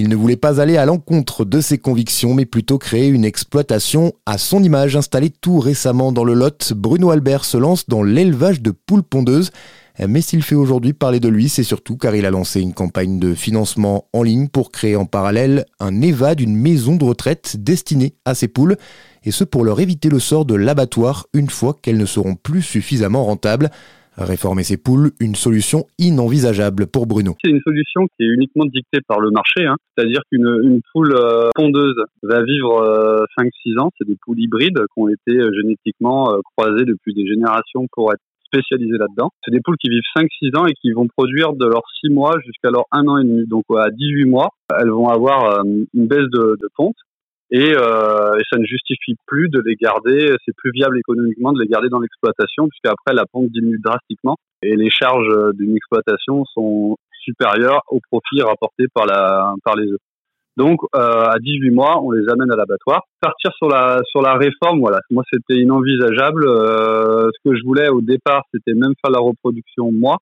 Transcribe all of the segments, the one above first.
Il ne voulait pas aller à l'encontre de ses convictions, mais plutôt créer une exploitation à son image. Installée tout récemment dans le Lot, Bruno Albert se lance dans l'élevage de poules pondeuses. Mais s'il fait aujourd'hui parler de lui, c'est surtout car il a lancé une campagne de financement en ligne pour créer en parallèle un EVA d'une maison de retraite destinée à ces poules, et ce pour leur éviter le sort de l'abattoir une fois qu'elles ne seront plus suffisamment rentables. Réformer ces poules, une solution inenvisageable pour Bruno. C'est une solution qui est uniquement dictée par le marché, hein. c'est-à-dire qu'une poule euh, pondeuse va vivre 5-6 euh, ans, c'est des poules hybrides qui ont été euh, génétiquement croisées depuis des générations pour être spécialisées là-dedans. C'est des poules qui vivent 5-6 ans et qui vont produire de leurs 6 mois jusqu'à leurs 1 an et demi. Donc à 18 mois, elles vont avoir une baisse de, de ponte et, euh, et, ça ne justifie plus de les garder, c'est plus viable économiquement de les garder dans l'exploitation puisqu'après la pompe diminue drastiquement et les charges d'une exploitation sont supérieures aux profits rapportés par, la, par les œufs. Donc euh, à 18 mois, on les amène à l'abattoir. Partir sur la sur la réforme, voilà, moi c'était inenvisageable. Euh, ce que je voulais au départ, c'était même faire la reproduction moi,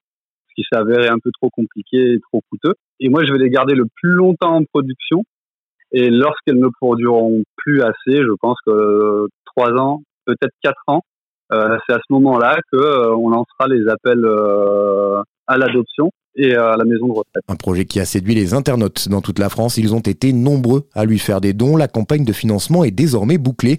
ce qui avéré un peu trop compliqué et trop coûteux. Et moi, je vais les garder le plus longtemps en production et lorsqu'elles ne produiront plus assez, je pense que trois ans, peut-être quatre ans, euh, c'est à ce moment-là que euh, on lancera les appels euh, à l'adoption et à la maison de retraite. Un projet qui a séduit les internautes dans toute la France. Ils ont été nombreux à lui faire des dons. La campagne de financement est désormais bouclée.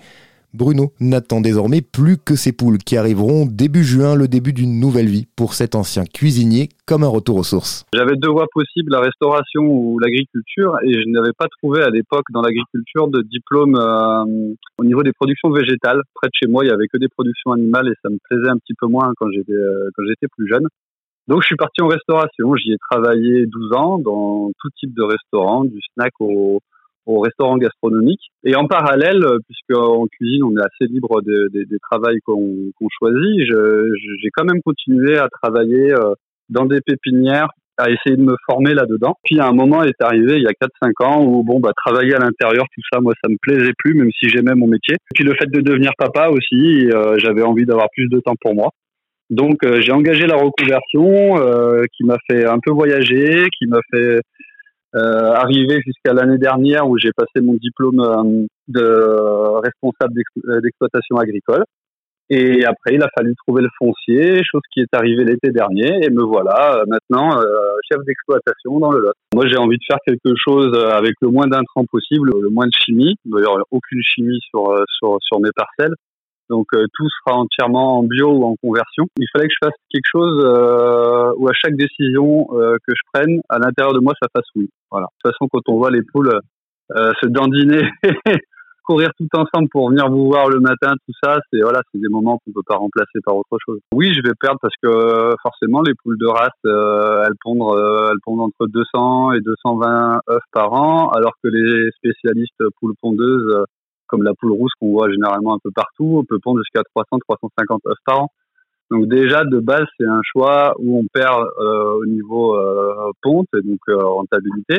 Bruno n'attend désormais plus que ces poules qui arriveront début juin, le début d'une nouvelle vie pour cet ancien cuisinier, comme un retour aux sources. J'avais deux voies possibles, la restauration ou l'agriculture, et je n'avais pas trouvé à l'époque dans l'agriculture de diplôme euh, au niveau des productions végétales. Près de chez moi, il y avait que des productions animales et ça me plaisait un petit peu moins quand j'étais euh, quand j'étais plus jeune. Donc je suis parti en restauration, j'y ai travaillé 12 ans dans tout type de restaurant, du snack au au restaurant gastronomique. Et en parallèle, euh, puisque en cuisine on est assez libre des, des, des travails qu'on choisit, j'ai quand même continué à travailler euh, dans des pépinières à essayer de me former là-dedans. Puis à un moment est arrivé il y a 4-5 ans où bon bah travailler à l'intérieur tout ça moi ça me plaisait plus même si j'aimais mon métier. Puis le fait de devenir papa aussi, euh, j'avais envie d'avoir plus de temps pour moi. Donc j'ai engagé la reconversion qui m'a fait un peu voyager, qui m'a fait euh, arrivé jusqu'à l'année dernière où j'ai passé mon diplôme euh, de responsable euh, d'exploitation agricole. Et après, il a fallu trouver le foncier, chose qui est arrivée l'été dernier, et me voilà maintenant chef d'exploitation dans le Lot. Moi, j'ai envie de faire quelque chose avec le moins d'intrants possible, le moins de chimie. D'ailleurs, aucune chimie sur, sur mes parcelles. Donc euh, tout sera entièrement en bio ou en conversion. Il fallait que je fasse quelque chose euh, où à chaque décision euh, que je prenne, à l'intérieur de moi, ça fasse oui. Voilà. De toute façon, quand on voit les poules euh, se dandiner, courir tout ensemble pour venir vous voir le matin, tout ça, c'est voilà, c'est des moments qu'on peut pas remplacer par autre chose. Oui, je vais perdre parce que forcément les poules de race, elles pondent, elles pondent entre 200 et 220 œufs par an, alors que les spécialistes poules pondeuses comme la poule rousse qu'on voit généralement un peu partout, on peut pondre jusqu'à 300-350 œufs par an. Donc déjà de base c'est un choix où on perd euh, au niveau euh, ponte et donc euh, rentabilité,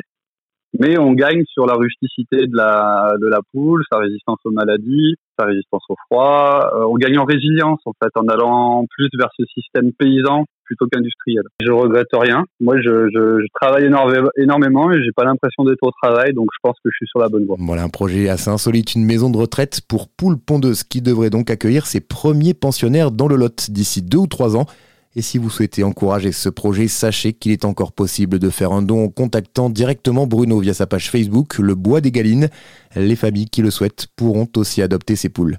mais on gagne sur la rusticité de la de la poule, sa résistance aux maladies, sa résistance au froid. on gagne en résilience en fait en allant plus vers ce système paysan plutôt qu'industriel. Je regrette rien. Moi, je travaille énormément et j'ai pas l'impression d'être au travail, donc je pense que je suis sur la bonne voie. Voilà un projet assez insolite, une maison de retraite pour poules pondeuses qui devrait donc accueillir ses premiers pensionnaires dans le Lot d'ici deux ou trois ans. Et si vous souhaitez encourager ce projet, sachez qu'il est encore possible de faire un don en contactant directement Bruno via sa page Facebook Le Bois des Galines. Les familles qui le souhaitent pourront aussi adopter ces poules.